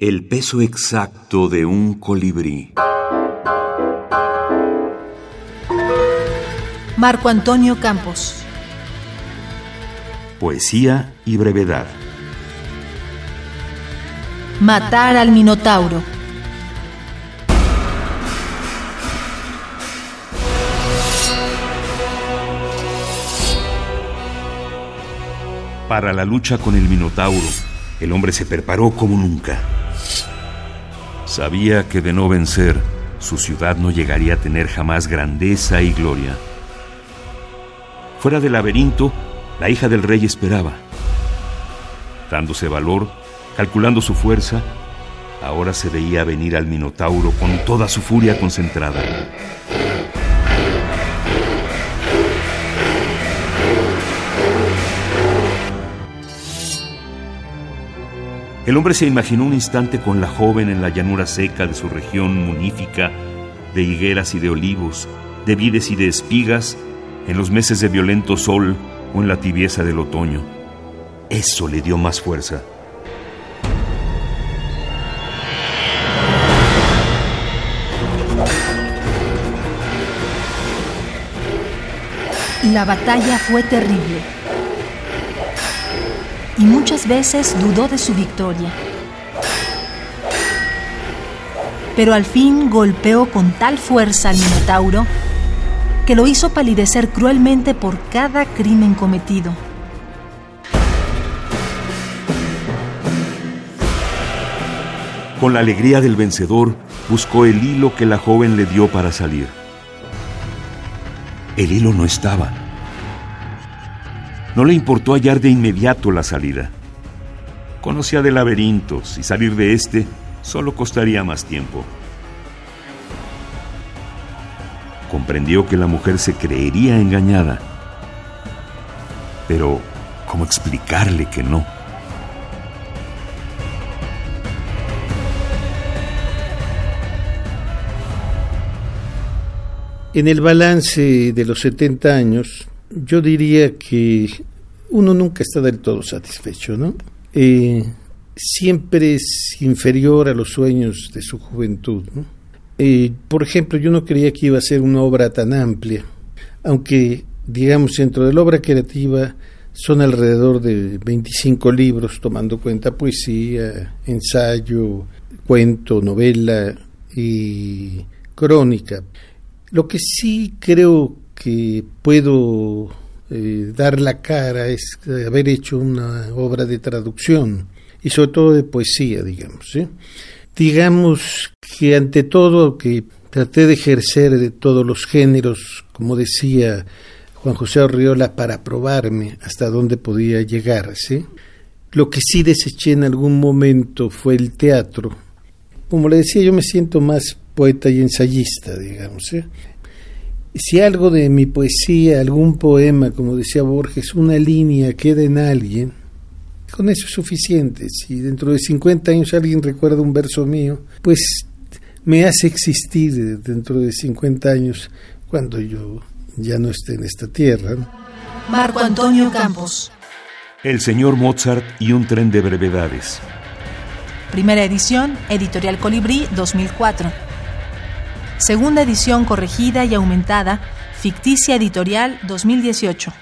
El peso exacto de un colibrí. Marco Antonio Campos. Poesía y brevedad. Matar al Minotauro. Para la lucha con el Minotauro, el hombre se preparó como nunca. Sabía que de no vencer, su ciudad no llegaría a tener jamás grandeza y gloria. Fuera del laberinto, la hija del rey esperaba. Dándose valor, calculando su fuerza, ahora se veía venir al Minotauro con toda su furia concentrada. El hombre se imaginó un instante con la joven en la llanura seca de su región munífica, de higueras y de olivos, de vides y de espigas, en los meses de violento sol o en la tibieza del otoño. Eso le dio más fuerza. La batalla fue terrible y muchas veces dudó de su victoria. Pero al fin golpeó con tal fuerza al Minotauro que lo hizo palidecer cruelmente por cada crimen cometido. Con la alegría del vencedor, buscó el hilo que la joven le dio para salir. El hilo no estaba. No le importó hallar de inmediato la salida. Conocía de laberintos y salir de este solo costaría más tiempo. Comprendió que la mujer se creería engañada. Pero, ¿cómo explicarle que no? En el balance de los 70 años, yo diría que uno nunca está del todo satisfecho, ¿no? Eh, siempre es inferior a los sueños de su juventud. Eh, por ejemplo, yo no creía que iba a ser una obra tan amplia, aunque, digamos, dentro de la obra creativa son alrededor de 25 libros, tomando cuenta poesía, ensayo, cuento, novela y crónica. Lo que sí creo que puedo eh, dar la cara es haber hecho una obra de traducción y sobre todo de poesía, digamos. Digamos que ante todo que traté de ejercer de todos los géneros, como decía Juan José Arriola, para probarme hasta dónde podía llegar. ¿sí? Lo que sí deseché en algún momento fue el teatro. Como le decía, yo me siento más poeta y ensayista, digamos. ¿eh? Si algo de mi poesía, algún poema, como decía Borges, una línea queda en alguien, con eso es suficiente. Si dentro de 50 años alguien recuerda un verso mío, pues me hace existir dentro de 50 años cuando yo ya no esté en esta tierra. Marco Antonio Campos. El señor Mozart y un tren de brevedades. Primera edición, Editorial Colibrí 2004 segunda edición corregida y aumentada, Ficticia Editorial 2018.